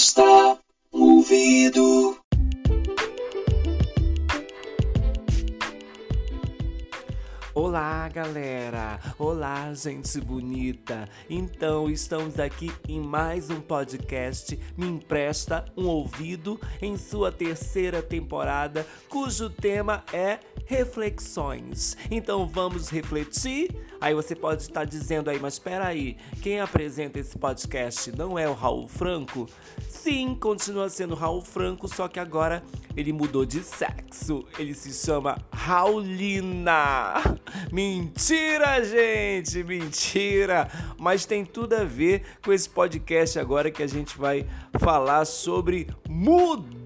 stop. Olá, galera! Olá, gente bonita! Então, estamos aqui em mais um podcast Me Empresta um Ouvido em sua terceira temporada, cujo tema é reflexões. Então, vamos refletir? Aí você pode estar dizendo aí, mas espera aí, quem apresenta esse podcast não é o Raul Franco? Sim, continua sendo Raul Franco, só que agora ele mudou de sexo. Ele se chama Raulina. Mentira, gente, mentira. Mas tem tudo a ver com esse podcast agora que a gente vai falar sobre mudança.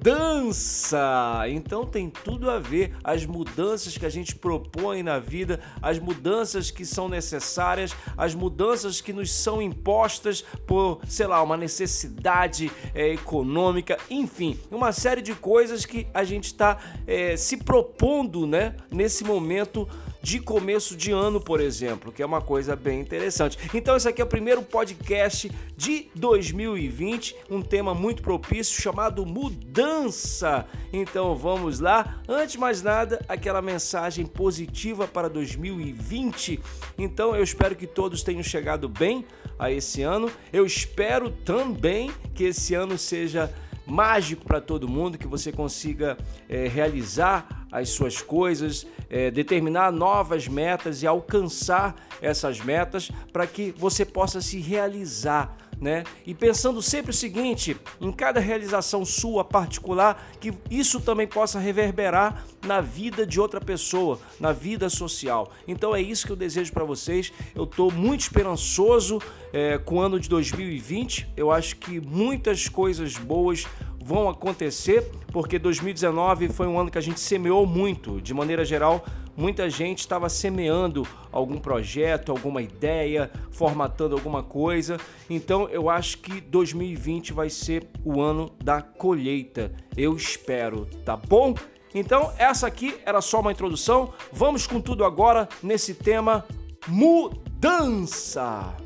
Então tem tudo a ver as mudanças que a gente propõe na vida, as mudanças que são necessárias, as mudanças que nos são impostas por, sei lá, uma necessidade é, econômica, enfim, uma série de coisas que a gente está é, se propondo, né, nesse momento de começo de ano, por exemplo, que é uma coisa bem interessante. Então, esse aqui é o primeiro podcast de 2020, um tema muito propício chamado mudança. Então, vamos lá. Antes de mais nada, aquela mensagem positiva para 2020. Então, eu espero que todos tenham chegado bem a esse ano. Eu espero também que esse ano seja mágico para todo mundo, que você consiga é, realizar as suas coisas, é, determinar novas metas e alcançar essas metas para que você possa se realizar né? E pensando sempre o seguinte, em cada realização sua particular, que isso também possa reverberar na vida de outra pessoa, na vida social. Então é isso que eu desejo para vocês. Eu estou muito esperançoso é, com o ano de 2020. Eu acho que muitas coisas boas vão acontecer, porque 2019 foi um ano que a gente semeou muito, de maneira geral muita gente estava semeando algum projeto, alguma ideia, formatando alguma coisa. Então eu acho que 2020 vai ser o ano da colheita. Eu espero, tá bom? Então essa aqui era só uma introdução. Vamos com tudo agora nesse tema mudança.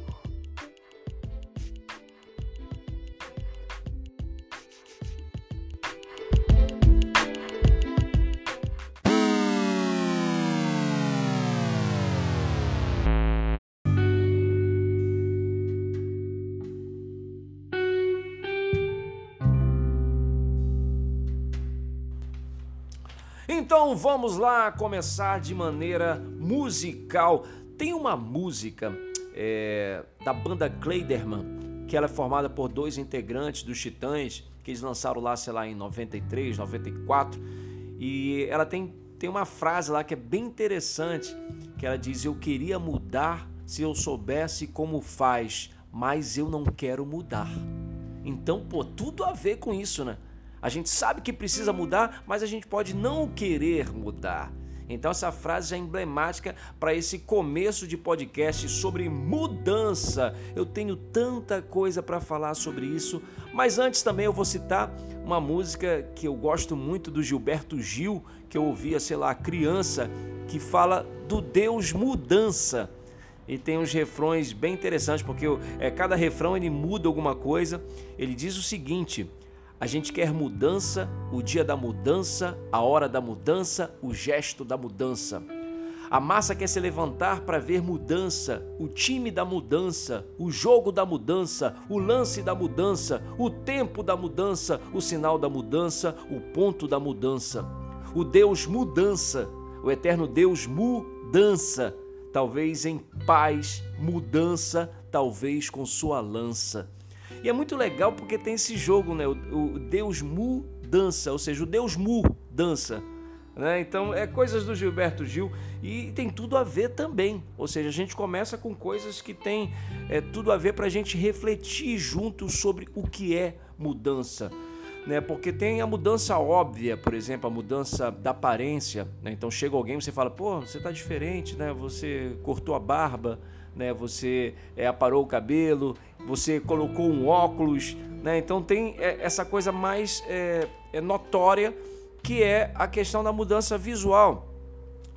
Então vamos lá começar de maneira musical. Tem uma música é, da banda Kleiderman, que ela é formada por dois integrantes dos Titãs, que eles lançaram lá, sei lá, em 93, 94. E ela tem, tem uma frase lá que é bem interessante, que ela diz: Eu queria mudar se eu soubesse como faz, mas eu não quero mudar. Então, pô, tudo a ver com isso, né? A gente sabe que precisa mudar, mas a gente pode não querer mudar. Então essa frase é emblemática para esse começo de podcast sobre mudança. Eu tenho tanta coisa para falar sobre isso, mas antes também eu vou citar uma música que eu gosto muito do Gilberto Gil, que eu ouvia, sei lá, criança, que fala do Deus mudança. E tem uns refrões bem interessantes, porque é, cada refrão ele muda alguma coisa. Ele diz o seguinte: a gente quer mudança, o dia da mudança, a hora da mudança, o gesto da mudança. A massa quer se levantar para ver mudança, o time da mudança, o jogo da mudança, o lance da mudança, o tempo da mudança, o sinal da mudança, o ponto da mudança. O Deus mudança, o eterno Deus mudança, talvez em paz, mudança, talvez com sua lança. E é muito legal porque tem esse jogo, né? O, o Deus Mu dança, ou seja, o Deus Mu dança. Né? Então é coisas do Gilberto Gil e tem tudo a ver também. Ou seja, a gente começa com coisas que tem é, tudo a ver para a gente refletir junto sobre o que é mudança. Né? Porque tem a mudança óbvia, por exemplo, a mudança da aparência. Né? Então chega alguém e você fala, pô, você está diferente, né? Você cortou a barba, né? Você é, aparou o cabelo, você colocou um óculos, né? Então tem é, essa coisa mais é notória que é a questão da mudança visual.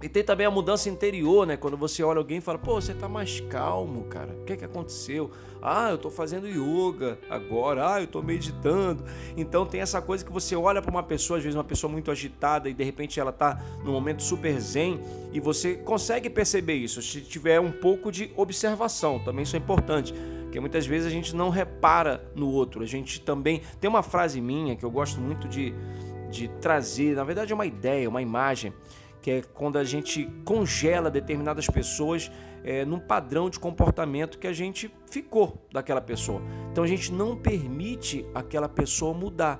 E tem também a mudança interior, né? Quando você olha alguém e fala, pô, você tá mais calmo, cara. O que é que aconteceu? Ah, eu tô fazendo yoga agora. Ah, eu tô meditando. Então tem essa coisa que você olha para uma pessoa, às vezes uma pessoa muito agitada e de repente ela tá num momento super zen e você consegue perceber isso se tiver um pouco de observação. Também isso é importante. Porque muitas vezes a gente não repara no outro. A gente também tem uma frase minha que eu gosto muito de, de trazer, na verdade é uma ideia, uma imagem que é quando a gente congela determinadas pessoas é, num padrão de comportamento que a gente ficou daquela pessoa. Então a gente não permite aquela pessoa mudar,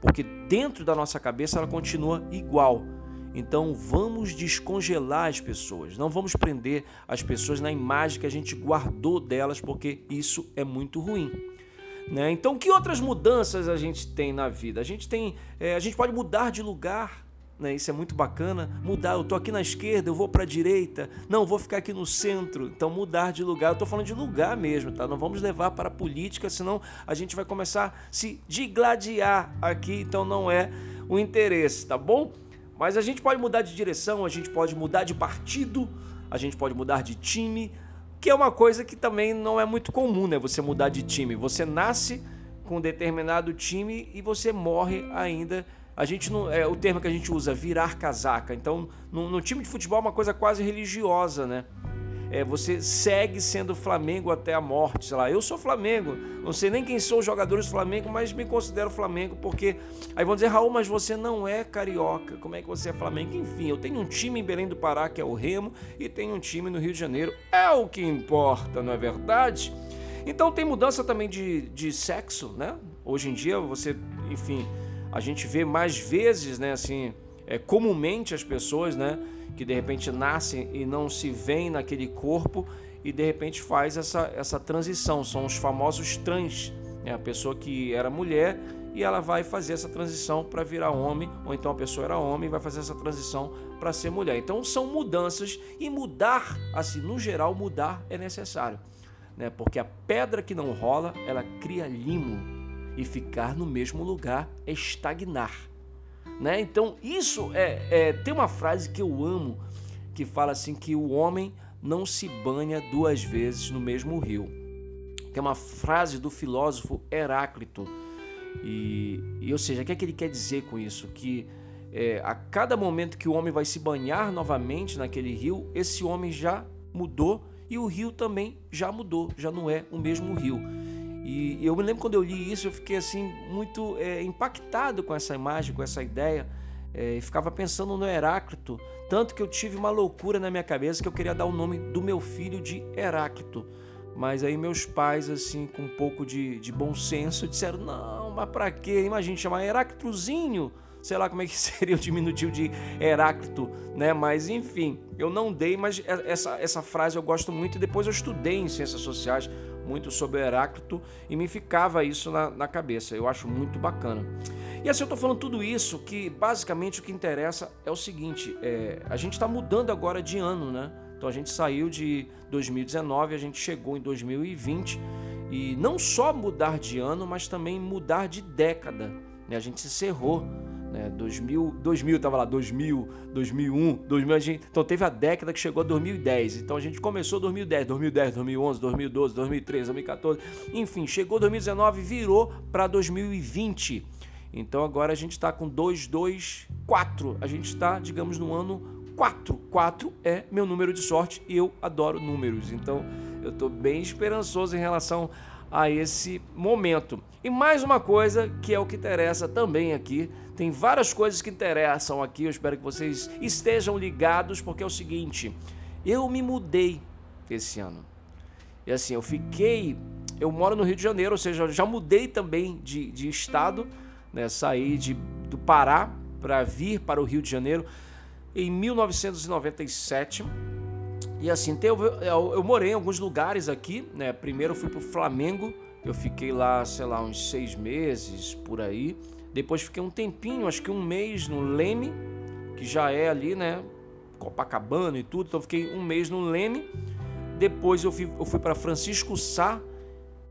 porque dentro da nossa cabeça ela continua igual. Então vamos descongelar as pessoas, não vamos prender as pessoas na imagem que a gente guardou delas, porque isso é muito ruim. Né? Então, que outras mudanças a gente tem na vida? A gente tem, é, a gente pode mudar de lugar, né? Isso é muito bacana. Mudar, eu tô aqui na esquerda, eu vou para a direita. Não, vou ficar aqui no centro. Então mudar de lugar. Eu tô falando de lugar mesmo, tá? Não vamos levar para a política, senão a gente vai começar a se digladiar aqui, então não é o interesse, tá bom? Mas a gente pode mudar de direção, a gente pode mudar de partido, a gente pode mudar de time, que é uma coisa que também não é muito comum, né? Você mudar de time. Você nasce com um determinado time e você morre ainda a gente não é o termo que a gente usa virar casaca. Então, no, no time de futebol é uma coisa quase religiosa, né? É, você segue sendo Flamengo até a morte, sei lá. Eu sou Flamengo, não sei nem quem são os jogadores do Flamengo, mas me considero Flamengo porque aí vão dizer Raul, mas você não é carioca. Como é que você é Flamengo? Enfim, eu tenho um time em Belém do Pará que é o Remo e tenho um time no Rio de Janeiro. É o que importa, não é verdade? Então tem mudança também de, de sexo, né? Hoje em dia você, enfim, a gente vê mais vezes, né, assim, é, comumente as pessoas, né, que de repente nascem e não se veem naquele corpo e de repente faz essa, essa transição, são os famosos trans, né, a pessoa que era mulher e ela vai fazer essa transição para virar homem, ou então a pessoa era homem e vai fazer essa transição para ser mulher. Então são mudanças e mudar, assim, no geral, mudar é necessário, né? Porque a pedra que não rola, ela cria limo e ficar no mesmo lugar é estagnar. Né? Então, isso é, é. Tem uma frase que eu amo que fala assim: que o homem não se banha duas vezes no mesmo rio. Que é uma frase do filósofo Heráclito. E, e ou seja, o que é que ele quer dizer com isso? Que é, a cada momento que o homem vai se banhar novamente naquele rio, esse homem já mudou e o rio também já mudou, já não é o mesmo rio. E eu me lembro quando eu li isso, eu fiquei assim muito é, impactado com essa imagem, com essa ideia. É, e ficava pensando no Heráclito, tanto que eu tive uma loucura na minha cabeça que eu queria dar o nome do meu filho de Heráclito. Mas aí meus pais, assim, com um pouco de, de bom senso, disseram: não, mas pra quê? Imagina chamar Heráclitozinho sei lá como é que seria o diminutivo de Heráclito, né? Mas enfim, eu não dei, mas essa, essa frase eu gosto muito e depois eu estudei em ciências sociais muito sobre Heráclito e me ficava isso na, na cabeça. Eu acho muito bacana. E assim, eu estou falando tudo isso que basicamente o que interessa é o seguinte: é, a gente está mudando agora de ano, né? Então a gente saiu de 2019, a gente chegou em 2020 e não só mudar de ano, mas também mudar de década. Né? A gente se cerrou né? 2000, 2000 tava lá, 2000, 2001, 2000, a gente, então teve a década que chegou a 2010. Então a gente começou 2010, 2010, 2011, 2012, 2013, 2014, enfim, chegou 2019, virou para 2020. Então agora a gente está com 224. A gente está, digamos, no ano 4. 4 é meu número de sorte e eu adoro números. Então eu estou bem esperançoso em relação a esse momento. E mais uma coisa que é o que interessa também aqui tem várias coisas que interessam aqui, eu espero que vocês estejam ligados, porque é o seguinte: eu me mudei esse ano. E assim, eu fiquei. Eu moro no Rio de Janeiro, ou seja, já mudei também de, de estado, né? Saí de, do Pará para vir para o Rio de Janeiro em 1997. E assim, eu, eu, eu morei em alguns lugares aqui, né? Primeiro fui para o Flamengo, eu fiquei lá, sei lá, uns seis meses por aí. Depois fiquei um tempinho, acho que um mês no Leme, que já é ali, né? Copacabana e tudo. Então fiquei um mês no Leme. Depois eu fui, eu fui para Francisco Sá,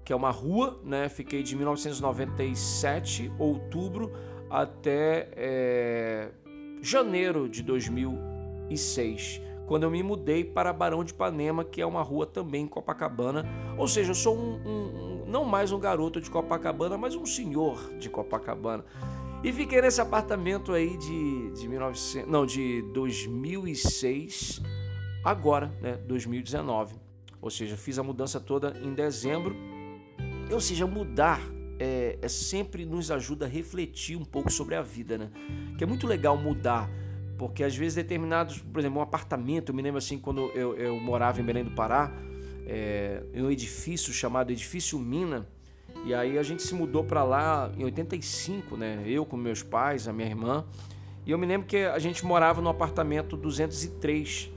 que é uma rua, né? Fiquei de 1997, outubro, até é, janeiro de 2000 2006, quando eu me mudei para Barão de Ipanema, que é uma rua também em Copacabana. Ou seja, eu sou um, um, um não mais um garoto de Copacabana, mas um senhor de Copacabana. E fiquei nesse apartamento aí de, de 1900, não, de 2006, agora, né, 2019. Ou seja, fiz a mudança toda em dezembro. Ou seja, mudar é, é, sempre nos ajuda a refletir um pouco sobre a vida, né? Que é muito legal mudar, porque às vezes determinados, por exemplo, um apartamento, eu me lembro assim, quando eu, eu morava em Belém do Pará, é, em um edifício chamado Edifício Mina, e aí a gente se mudou para lá em 85, né? Eu com meus pais, a minha irmã. E eu me lembro que a gente morava no apartamento 203.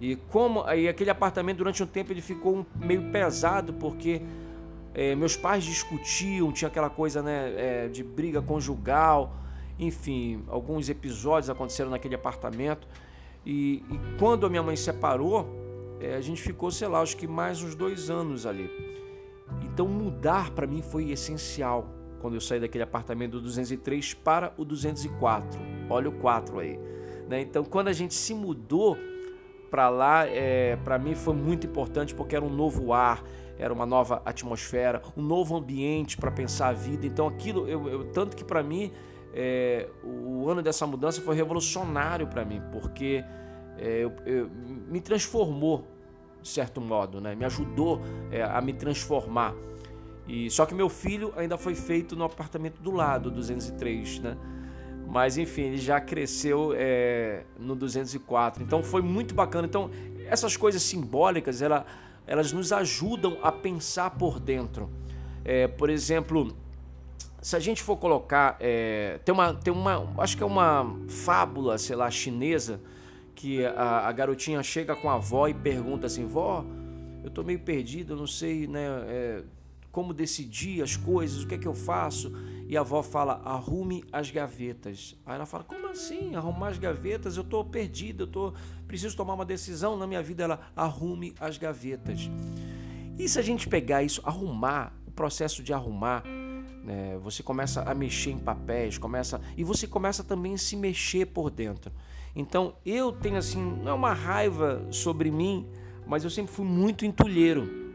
E como aí aquele apartamento durante um tempo ele ficou meio pesado porque é, meus pais discutiam, tinha aquela coisa né, é, de briga conjugal, enfim, alguns episódios aconteceram naquele apartamento. E, e quando a minha mãe separou, é, a gente ficou, sei lá, acho que mais uns dois anos ali. Então mudar para mim foi essencial quando eu saí daquele apartamento do 203 para o 204. Olha o 4 aí. Né? Então quando a gente se mudou para lá, é, para mim foi muito importante porque era um novo ar, era uma nova atmosfera, um novo ambiente para pensar a vida. Então aquilo, eu, eu tanto que para mim é, o ano dessa mudança foi revolucionário para mim, porque é, eu, eu, me transformou de certo modo, né? Me ajudou é, a me transformar. E só que meu filho ainda foi feito no apartamento do lado, 203, né? Mas enfim, ele já cresceu é, no 204. Então foi muito bacana. Então essas coisas simbólicas, ela, elas nos ajudam a pensar por dentro. É, por exemplo, se a gente for colocar, é, tem uma, tem uma, acho que é uma fábula, sei lá, chinesa que a, a, garotinha chega com a avó e pergunta assim: vó, eu tô meio perdido, eu não sei né, é, como decidir as coisas, o que é que eu faço? E a avó fala: arrume as gavetas. Aí ela fala: como assim? Arrumar as gavetas? Eu tô perdida, eu tô preciso tomar uma decisão na minha vida. Ela arrume as gavetas. E se a gente pegar isso, arrumar, o processo de arrumar, né, você começa a mexer em papéis, começa e você começa também a se mexer por dentro. Então eu tenho assim, não é uma raiva sobre mim, mas eu sempre fui muito entulheiro.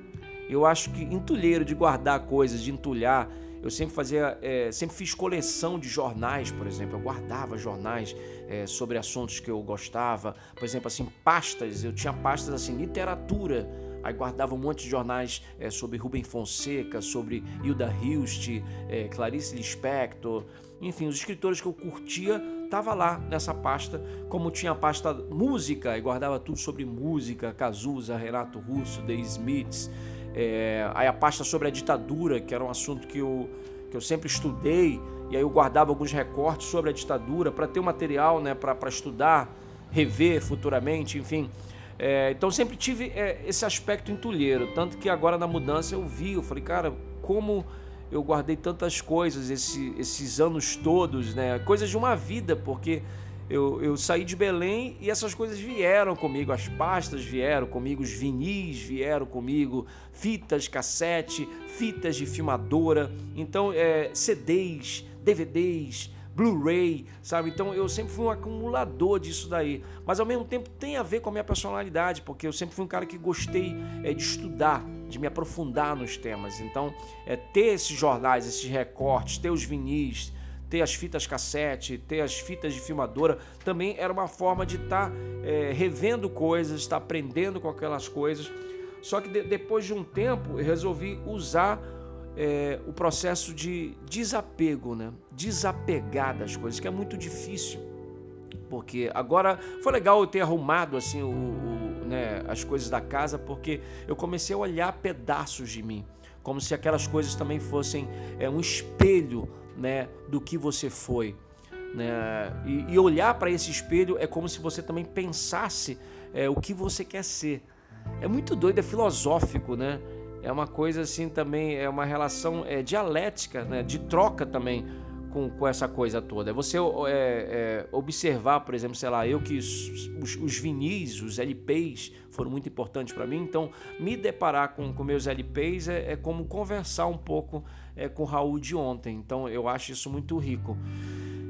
Eu acho que entulheiro de guardar coisas, de entulhar. Eu sempre fazia, é, sempre fiz coleção de jornais, por exemplo. Eu guardava jornais é, sobre assuntos que eu gostava. Por exemplo, assim, pastas. Eu tinha pastas assim, literatura. Aí guardava um monte de jornais é, sobre Rubem Fonseca, sobre Hilda Hilst, é, Clarice Lispector, enfim, os escritores que eu curtia estava lá nessa pasta, como tinha a pasta música e guardava tudo sobre música, Cazuza, Renato Russo, The Smiths, é, aí a pasta sobre a ditadura, que era um assunto que eu, que eu sempre estudei, e aí eu guardava alguns recortes sobre a ditadura para ter um material né, para estudar, rever futuramente, enfim. É, então sempre tive é, esse aspecto entulheiro, tanto que agora na mudança eu vi, eu falei, cara, como eu guardei tantas coisas esse, esses anos todos, né? Coisas de uma vida, porque eu, eu saí de Belém e essas coisas vieram comigo, as pastas vieram comigo, os vinis vieram comigo, fitas, cassete, fitas de filmadora, então é, CDs, DVDs, Blu-ray, sabe? Então eu sempre fui um acumulador disso daí. Mas ao mesmo tempo tem a ver com a minha personalidade, porque eu sempre fui um cara que gostei é, de estudar, de me aprofundar nos temas. Então, é, ter esses jornais, esses recortes, ter os vinis, ter as fitas cassete, ter as fitas de filmadora, também era uma forma de estar tá, é, revendo coisas, estar tá aprendendo com aquelas coisas. Só que de, depois de um tempo eu resolvi usar é, o processo de desapego, né? desapegar das coisas, que é muito difícil. Porque agora foi legal eu ter arrumado assim o, o, né, as coisas da casa, porque eu comecei a olhar pedaços de mim, como se aquelas coisas também fossem é, um espelho né, do que você foi. Né? E, e olhar para esse espelho é como se você também pensasse é, o que você quer ser. É muito doido, é filosófico, né? É uma coisa assim também, é uma relação é, dialética, né, de troca também com, com essa coisa toda. É você é, é, observar, por exemplo, sei lá, eu que os, os, vinis, os LPs foram muito importantes para mim, então me deparar com, com meus LPs é, é como conversar um pouco é, com o Raul de ontem. Então eu acho isso muito rico.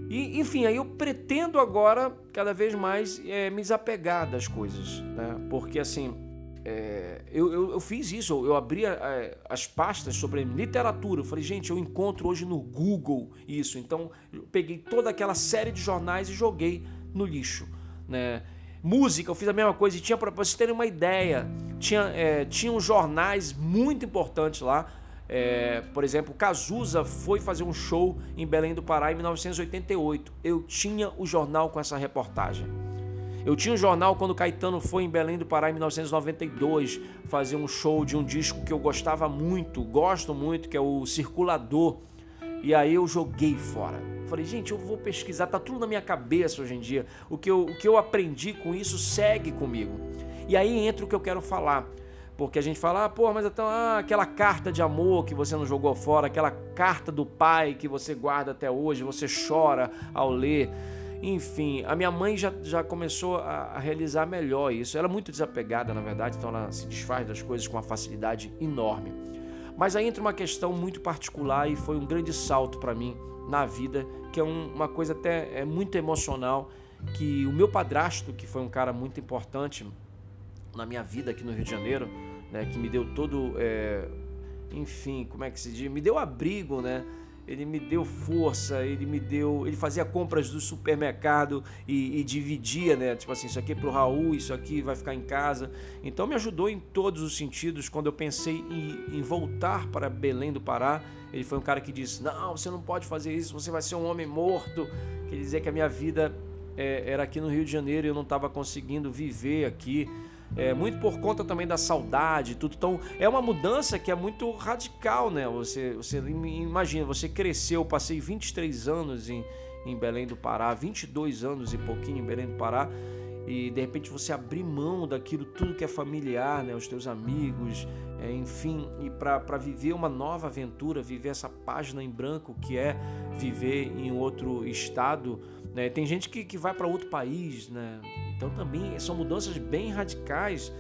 E, enfim, aí eu pretendo agora cada vez mais me desapegar das coisas, né? Porque assim, é, eu, eu, eu, fiz isso, eu abri é, as pastas sobre literatura. Eu falei, gente, eu encontro hoje no Google isso. Então, eu peguei toda aquela série de jornais e joguei no lixo, né? Música, eu fiz a mesma coisa e tinha, para vocês terem uma ideia, tinha, é, jornais muito importantes lá é, por exemplo, Cazuza foi fazer um show em Belém do Pará em 1988. Eu tinha o jornal com essa reportagem. Eu tinha um jornal quando Caetano foi em Belém do Pará em 1992 fazer um show de um disco que eu gostava muito, gosto muito, que é o Circulador. E aí eu joguei fora. Falei, gente, eu vou pesquisar, tá tudo na minha cabeça hoje em dia. O que eu, o que eu aprendi com isso segue comigo. E aí entra o que eu quero falar. Porque a gente fala, ah, pô, mas então, ah, aquela carta de amor que você não jogou fora, aquela carta do pai que você guarda até hoje, você chora ao ler. Enfim, a minha mãe já, já começou a, a realizar melhor isso. Ela é muito desapegada, na verdade, então ela se desfaz das coisas com uma facilidade enorme. Mas aí entra uma questão muito particular e foi um grande salto para mim na vida, que é um, uma coisa até é muito emocional, que o meu padrasto, que foi um cara muito importante na minha vida aqui no Rio de Janeiro, né, que me deu todo, é, enfim, como é que se diz, me deu abrigo, né? Ele me deu força, ele me deu, ele fazia compras do supermercado e, e dividia, né? Tipo assim, isso aqui é pro Raul, isso aqui vai ficar em casa. Então me ajudou em todos os sentidos. Quando eu pensei em, em voltar para Belém do Pará, ele foi um cara que disse: Não, você não pode fazer isso, você vai ser um homem morto. Quer dizer que a minha vida é, era aqui no Rio de Janeiro e eu não estava conseguindo viver aqui é, muito por conta também da saudade tudo. Então é uma mudança que é muito radical, né? Você, você imagina, você cresceu, passei 23 anos em, em Belém do Pará, 22 anos e pouquinho em Belém do Pará, e de repente você abrir mão daquilo tudo que é familiar, né? Os teus amigos, é, enfim, e para viver uma nova aventura, viver essa página em branco que é viver em outro estado. Né? Tem gente que, que vai para outro país, né? Então também são mudanças bem radicais,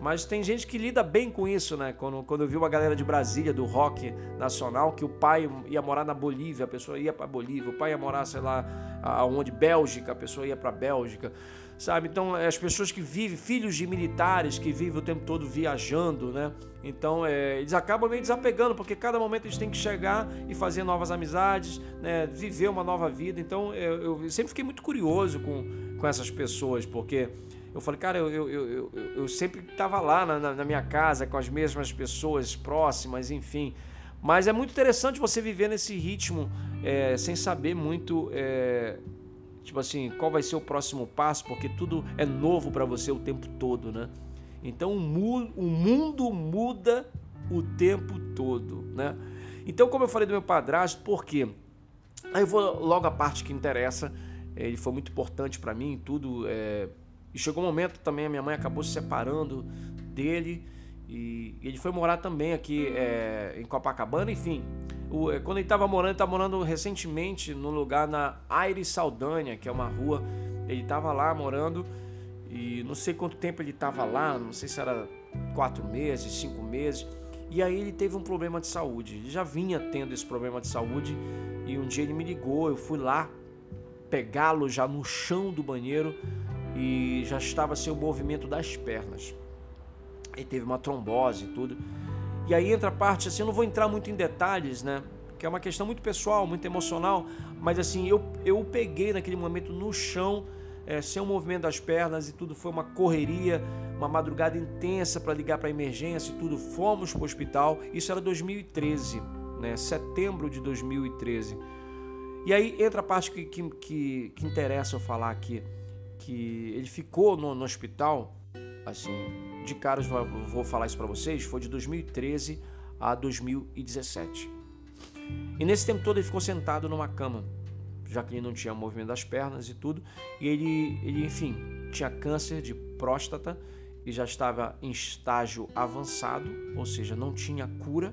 mas tem gente que lida bem com isso, né? Quando, quando eu vi uma galera de Brasília, do rock nacional, que o pai ia morar na Bolívia, a pessoa ia para Bolívia, o pai ia morar, sei lá, aonde, Bélgica, a pessoa ia para Bélgica, sabe? Então, é, as pessoas que vivem, filhos de militares que vivem o tempo todo viajando, né? Então, é, eles acabam meio desapegando, porque cada momento eles têm que chegar e fazer novas amizades, né? Viver uma nova vida. Então, eu, eu sempre fiquei muito curioso com com essas pessoas, porque eu falei, cara, eu, eu, eu, eu sempre estava lá na, na, minha casa com as mesmas pessoas próximas, enfim. Mas é muito interessante você viver nesse ritmo é, sem saber muito, é, tipo assim, qual vai ser o próximo passo, porque tudo é novo para você o tempo todo, né? Então o, mu o mundo muda o tempo todo, né? Então, como eu falei do meu padrasto, por quê? Aí eu vou logo à parte que interessa ele foi muito importante para mim, tudo. É... E chegou um momento também, a minha mãe acabou se separando dele e ele foi morar também aqui é, em Copacabana, enfim. O, é, quando ele estava morando, ele estava morando recentemente num lugar na Aire Saldanha, que é uma rua. Ele estava lá morando e não sei quanto tempo ele estava lá, não sei se era quatro meses, cinco meses. E aí ele teve um problema de saúde. Ele já vinha tendo esse problema de saúde e um dia ele me ligou, eu fui lá pegá-lo já no chão do banheiro e já estava sem o movimento das pernas. Ele teve uma trombose e tudo. E aí entra a parte assim, eu não vou entrar muito em detalhes, né? Que é uma questão muito pessoal, muito emocional, mas assim, eu, eu peguei naquele momento no chão, é, sem o movimento das pernas e tudo, foi uma correria, uma madrugada intensa para ligar para emergência e tudo. Fomos para o hospital, isso era 2013, né? Setembro de 2013. E aí entra a parte que, que, que, que interessa eu falar aqui, que ele ficou no, no hospital, assim, de caras vou, falar isso para vocês, foi de 2013 a 2017. E nesse tempo todo ele ficou sentado numa cama, já que ele não tinha movimento das pernas e tudo, e ele, ele enfim, tinha câncer de próstata e já estava em estágio avançado, ou seja, não tinha cura.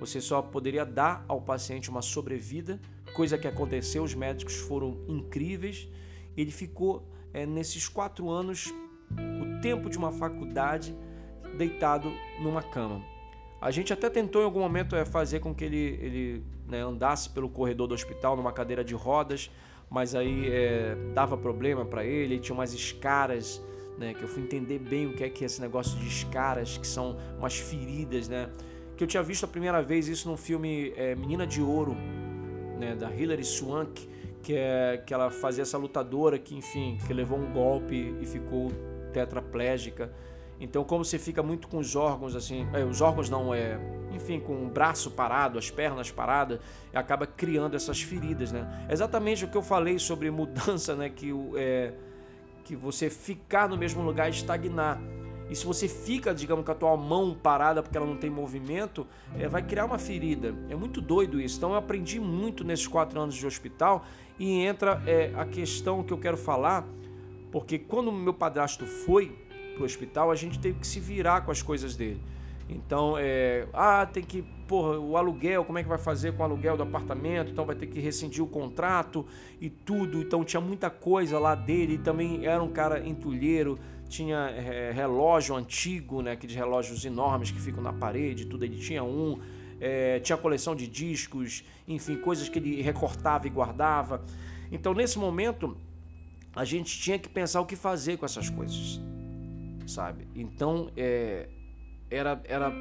Você só poderia dar ao paciente uma sobrevida coisa que aconteceu, os médicos foram incríveis. Ele ficou é, nesses quatro anos, o tempo de uma faculdade, deitado numa cama. A gente até tentou em algum momento é, fazer com que ele, ele né, andasse pelo corredor do hospital numa cadeira de rodas, mas aí é, dava problema para ele, ele tinha umas escaras, né? Que eu fui entender bem o que é que é esse negócio de escaras, que são umas feridas, né? Que eu tinha visto a primeira vez isso num filme é, Menina de Ouro, né? Da Hilary Swank, que é que ela fazia essa lutadora que, enfim, que levou um golpe e ficou tetraplégica. Então, como você fica muito com os órgãos, assim, é, os órgãos não é, enfim, com o braço parado, as pernas paradas, acaba criando essas feridas, né? É exatamente o que eu falei sobre mudança, né? Que, é, que você ficar no mesmo lugar e estagnar. E se você fica, digamos, com a tua mão parada porque ela não tem movimento, é, vai criar uma ferida. É muito doido isso. Então eu aprendi muito nesses quatro anos de hospital e entra é, a questão que eu quero falar, porque quando meu padrasto foi pro hospital, a gente teve que se virar com as coisas dele. Então, é, ah, tem que, porra, o aluguel, como é que vai fazer com o aluguel do apartamento? Então vai ter que rescindir o contrato e tudo. Então tinha muita coisa lá dele. Também era um cara entulheiro, tinha é, relógio antigo, né, aqueles relógios enormes que ficam na parede, tudo. Ele tinha um, é, tinha coleção de discos, enfim, coisas que ele recortava e guardava. Então, nesse momento, a gente tinha que pensar o que fazer com essas coisas sabe? Então, é, era, era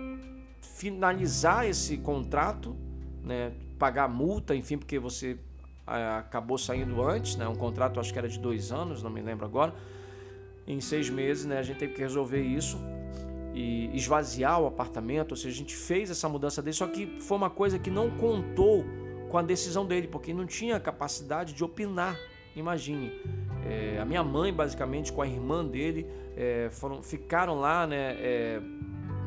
finalizar esse contrato, né? Pagar multa, enfim, porque você acabou saindo antes, né? Um contrato acho que era de dois anos, não me lembro agora. Em seis meses, né? A gente teve que resolver isso e esvaziar o apartamento, ou seja, a gente fez essa mudança dele, só que foi uma coisa que não contou com a decisão dele, porque não tinha capacidade de opinar. Imagine, é, a minha mãe, basicamente, com a irmã dele, é, foram, ficaram lá, né, é,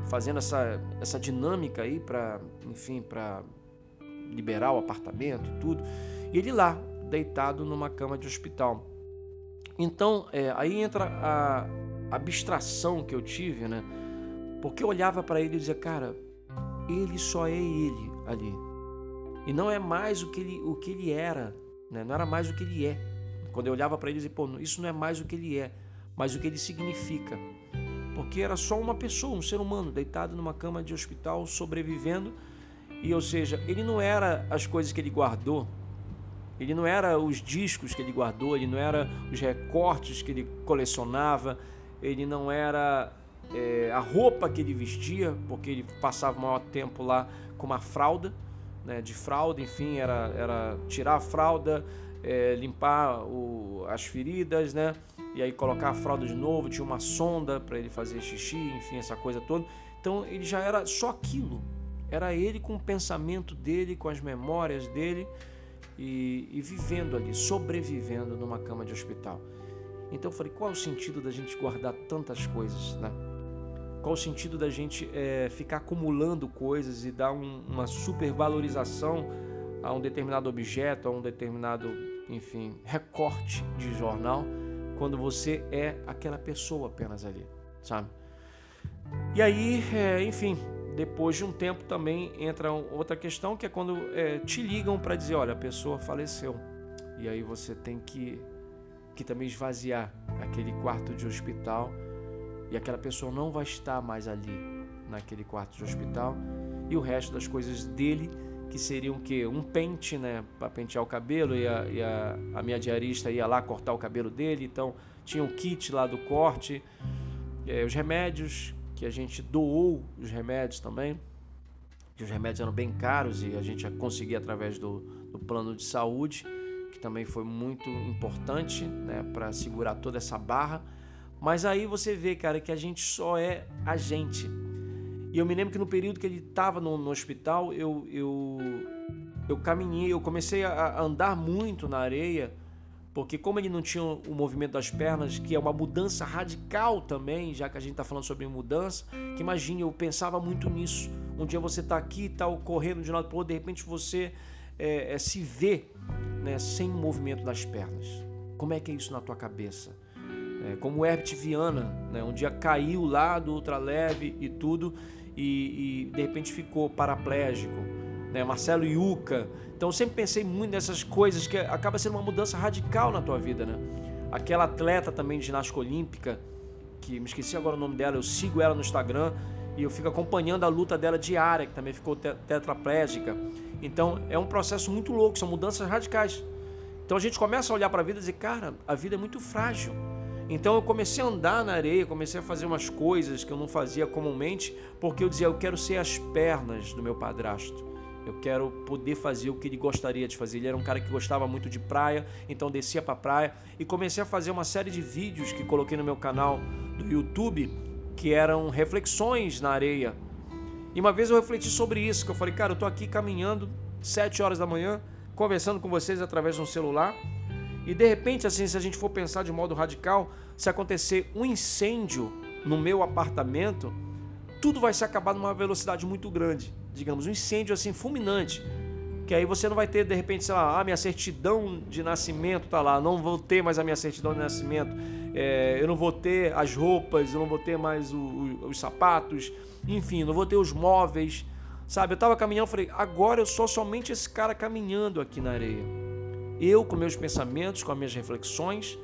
fazendo essa, essa dinâmica aí para, enfim, para liberar o apartamento e tudo. E ele lá, deitado numa cama de hospital. Então, é, aí entra a, abstração que eu tive, né? Porque eu olhava para ele e dizia, cara, ele só é ele ali. E não é mais o que ele, o que ele era, né? Não era mais o que ele é. Quando eu olhava para ele, eu dizia, pô, isso não é mais o que ele é mas o que ele significa. Porque era só uma pessoa, um ser humano, deitado numa cama de hospital, sobrevivendo. E, ou seja, ele não era as coisas que ele guardou, ele não era os discos que ele guardou, ele não era os recortes que ele colecionava, ele não era é, a roupa que ele vestia, porque ele passava o maior tempo lá com uma fralda, né, de fralda, enfim, era, era tirar a fralda, é, limpar o, as feridas, né? e aí colocar a fralda de novo, tinha uma sonda para ele fazer xixi, enfim, essa coisa toda. Então ele já era só aquilo. Era ele com o pensamento dele, com as memórias dele e, e vivendo ali, sobrevivendo numa cama de hospital. Então eu falei, qual é o sentido da gente guardar tantas coisas, né? Qual o sentido da gente é, ficar acumulando coisas e dar um, uma supervalorização a um determinado objeto, a um determinado, enfim, recorte de jornal? quando você é aquela pessoa apenas ali, sabe? E aí, é, enfim, depois de um tempo também entra outra questão que é quando é, te ligam para dizer, olha, a pessoa faleceu. E aí você tem que, que também esvaziar aquele quarto de hospital. E aquela pessoa não vai estar mais ali naquele quarto de hospital. E o resto das coisas dele que seriam que um pente, né, para pentear o cabelo e, a, e a, a, minha diarista ia lá cortar o cabelo dele, então tinha o kit lá do corte, é, os remédios que a gente doou os remédios também, que os remédios eram bem caros e a gente conseguia através do, do plano de saúde, que também foi muito importante, né, para segurar toda essa barra. Mas aí você vê, cara, que a gente só é a gente e eu me lembro que no período que ele estava no, no, hospital, eu, eu, eu caminhei, eu comecei a andar muito na areia, porque como ele não tinha o movimento das pernas, que é uma mudança radical também, já que a gente está falando sobre mudança, que imagine, eu pensava muito nisso. Um dia você está aqui, está correndo de um lado para o outro, de repente você é, é, se vê né, sem o movimento das pernas. Como é que é isso na tua cabeça? É, como o Herbert Viana, né, um dia caiu lá do ultraleve e tudo, e, e de repente ficou paraplégico. Né? Marcelo Yuca. Então sempre pensei muito nessas coisas que acaba sendo uma mudança radical na tua vida, né? Aquela atleta também de ginástica olímpica, que me esqueci agora o nome dela, eu sigo ela no Instagram e eu fico acompanhando a luta dela diária, que também ficou tetraplégica. Então é um processo muito louco, são mudanças radicais Então a gente começa a olhar para a vida e dizer, cara, a vida é muito frágil. Então eu comecei a andar na areia, comecei a fazer umas coisas que eu não fazia comumente, porque eu dizia, eu quero ser as pernas do meu padrasto. Eu quero poder fazer o que ele gostaria de fazer. Ele era um cara que gostava muito de praia, então descia para praia e comecei a fazer uma série de vídeos que coloquei no meu canal do YouTube, que eram reflexões na areia. E uma vez eu refleti sobre isso, que eu falei, cara, eu tô aqui caminhando, 7 horas da manhã, conversando com vocês através de um celular, e de repente, assim, se a gente for pensar de modo radical, se acontecer um incêndio no meu apartamento, tudo vai se acabar numa velocidade muito grande digamos, um incêndio assim fulminante, que aí você não vai ter de repente, sei lá, ah, minha certidão de nascimento tá lá, não vou ter mais a minha certidão de nascimento, é, eu não vou ter as roupas, eu não vou ter mais o, o, os sapatos, enfim, não vou ter os móveis, sabe? Eu tava caminhando, falei, agora eu sou somente esse cara caminhando aqui na areia. Eu com meus pensamentos, com as minhas reflexões,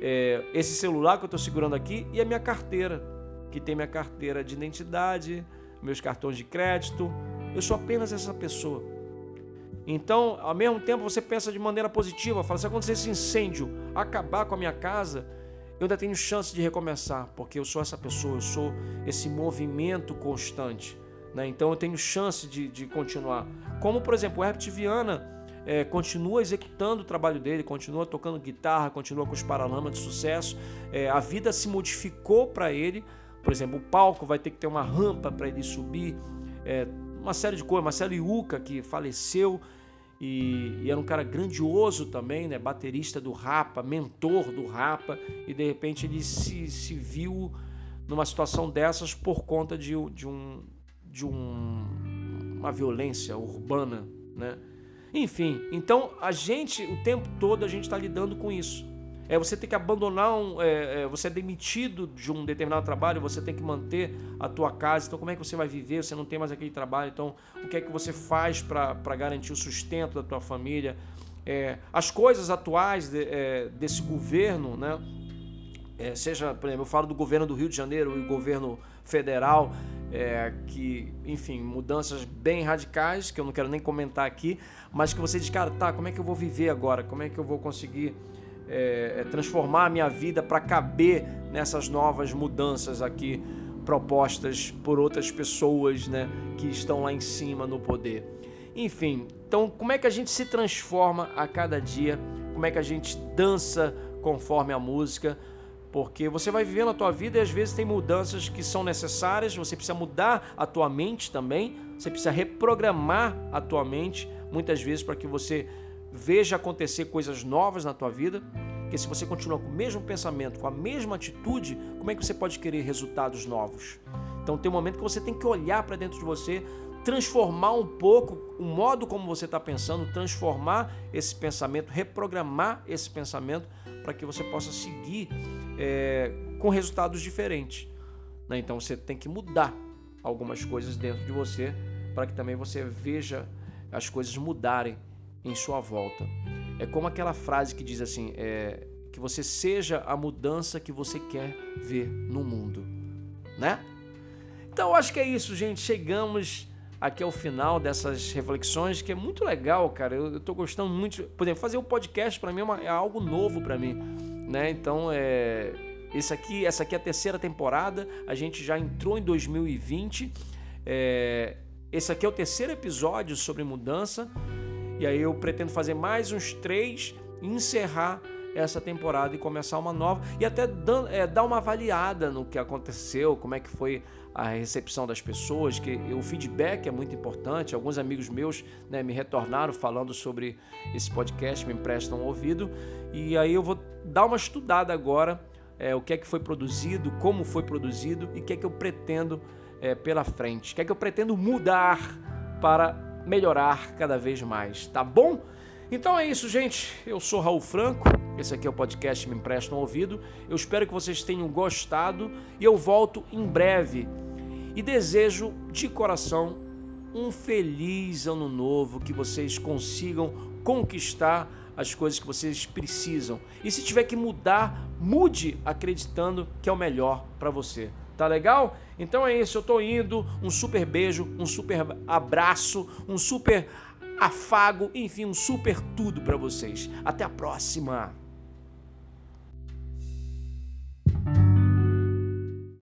é, esse celular que eu estou segurando aqui e a minha carteira, que tem minha carteira de identidade, meus cartões de crédito. Eu sou apenas essa pessoa. Então, ao mesmo tempo, você pensa de maneira positiva, fala, se acontecer esse incêndio, acabar com a minha casa, eu ainda tenho chance de recomeçar, porque eu sou essa pessoa, eu sou esse movimento constante. Né? Então eu tenho chance de, de continuar. Como, por exemplo, o Herbert Viana é, continua executando o trabalho dele, continua tocando guitarra, continua com os Paralamas de sucesso. É, a vida se modificou para ele por exemplo, o palco vai ter que ter uma rampa para ele subir, é, uma série de coisas. Marcelo Iuca, que faleceu e, e, era um cara grandioso também, né? baterista do Rapa, mentor do Rapa, e de repente ele se, se viu numa situação dessas por conta de, de, um, de um, uma violência urbana. Né? Enfim, então a gente, o tempo todo, a gente está lidando com isso é, você tem que abandonar, um, é, é, você é demitido de um determinado trabalho, você tem que manter a tua casa, então como é que você vai viver? Você não tem mais aquele trabalho, então o que é que você faz para garantir o sustento da tua família? É, as coisas atuais de, é, desse governo, né? É, seja, por exemplo, eu falo do governo do Rio de Janeiro e o governo federal, é, que, enfim, mudanças bem radicais, que eu não quero nem comentar aqui, mas que você diz, cara, tá, como é que eu vou viver agora? Como é que eu vou conseguir é, é, transformar a minha vida para caber nessas novas mudanças aqui propostas por outras pessoas né, que estão lá em cima no poder. Enfim, então como é que a gente se transforma a cada dia? Como é que a gente dança conforme a música? Porque você vai vivendo a tua vida e às vezes tem mudanças que são necessárias, você precisa mudar a tua mente também, você precisa reprogramar a tua mente muitas vezes para que você veja acontecer coisas novas na tua vida, porque se você continua com o mesmo pensamento, com a mesma atitude, como é que você pode querer resultados novos? Então tem um momento que você tem que olhar para dentro de você, transformar um pouco o modo como você está pensando, transformar esse pensamento, reprogramar esse pensamento para que você possa seguir é, com resultados diferentes. Né? Então você tem que mudar algumas coisas dentro de você para que também você veja as coisas mudarem em sua volta. É como aquela frase que diz assim: é, que você seja a mudança que você quer ver no mundo, né? Então, acho que é isso, gente. Chegamos aqui ao final dessas reflexões, que é muito legal, cara. Eu, estou gostando muito. Por exemplo, fazer um podcast para mim é, uma, é, algo novo para mim, né? Então, é esse aqui, essa aqui é a terceira temporada. A gente já entrou em 2020. É, esse aqui é o terceiro episódio sobre mudança. E aí eu pretendo fazer mais uns três encerrar essa temporada e começar uma nova e até é, dar uma avaliada no que aconteceu, como é que foi a recepção das pessoas, que o feedback é muito importante. Alguns amigos meus né, me retornaram falando sobre esse podcast, me emprestam ouvido e aí eu vou dar uma estudada agora é, o que é que foi produzido, como foi produzido e o que é que eu pretendo é, pela frente, o que é que eu pretendo mudar para melhorar cada vez mais, tá bom? Então é isso, gente. Eu sou Raul Franco. Esse aqui é o podcast Me Empresta um Ouvido. Eu espero que vocês tenham gostado e eu volto em breve. E desejo de coração um feliz ano novo, que vocês consigam conquistar as coisas que vocês precisam. E se tiver que mudar, mude acreditando que é o melhor para você. Tá legal? Então é isso, eu tô indo. Um super beijo, um super abraço, um super afago, enfim, um super tudo para vocês. Até a próxima.